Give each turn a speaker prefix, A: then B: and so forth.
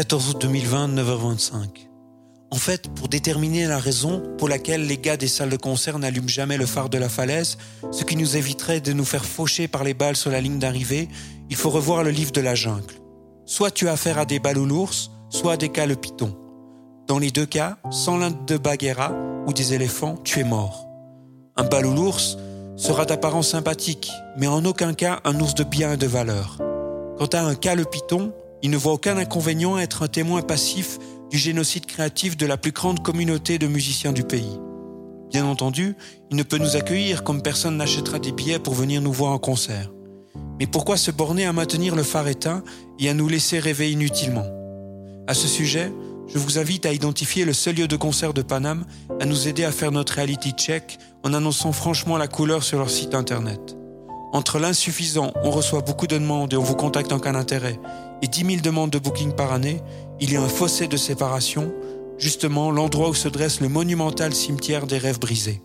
A: 14 août 2020, 9h25. En fait, pour déterminer la raison pour laquelle les gars des salles de concert n'allument jamais le phare de la falaise, ce qui nous éviterait de nous faire faucher par les balles sur la ligne d'arrivée, il faut revoir le livre de la jungle. Soit tu as affaire à des balles ou l'ours, soit à des cas. Dans les deux cas, sans l'un de Bagheera ou des éléphants, tu es mort. Un bal ou l'ours sera d'apparence sympathique, mais en aucun cas un ours de bien et de valeur. Quant à un cas il ne voit aucun inconvénient à être un témoin passif du génocide créatif de la plus grande communauté de musiciens du pays. Bien entendu, il ne peut nous accueillir comme personne n'achètera des billets pour venir nous voir en concert. Mais pourquoi se borner à maintenir le phare éteint et à nous laisser rêver inutilement? À ce sujet, je vous invite à identifier le seul lieu de concert de Paname, à nous aider à faire notre reality check en annonçant franchement la couleur sur leur site internet. Entre l'insuffisant, on reçoit beaucoup de demandes et on vous contacte en cas d'intérêt, et 10 000 demandes de booking par année, il y a un fossé de séparation, justement l'endroit où se dresse le monumental cimetière des rêves brisés.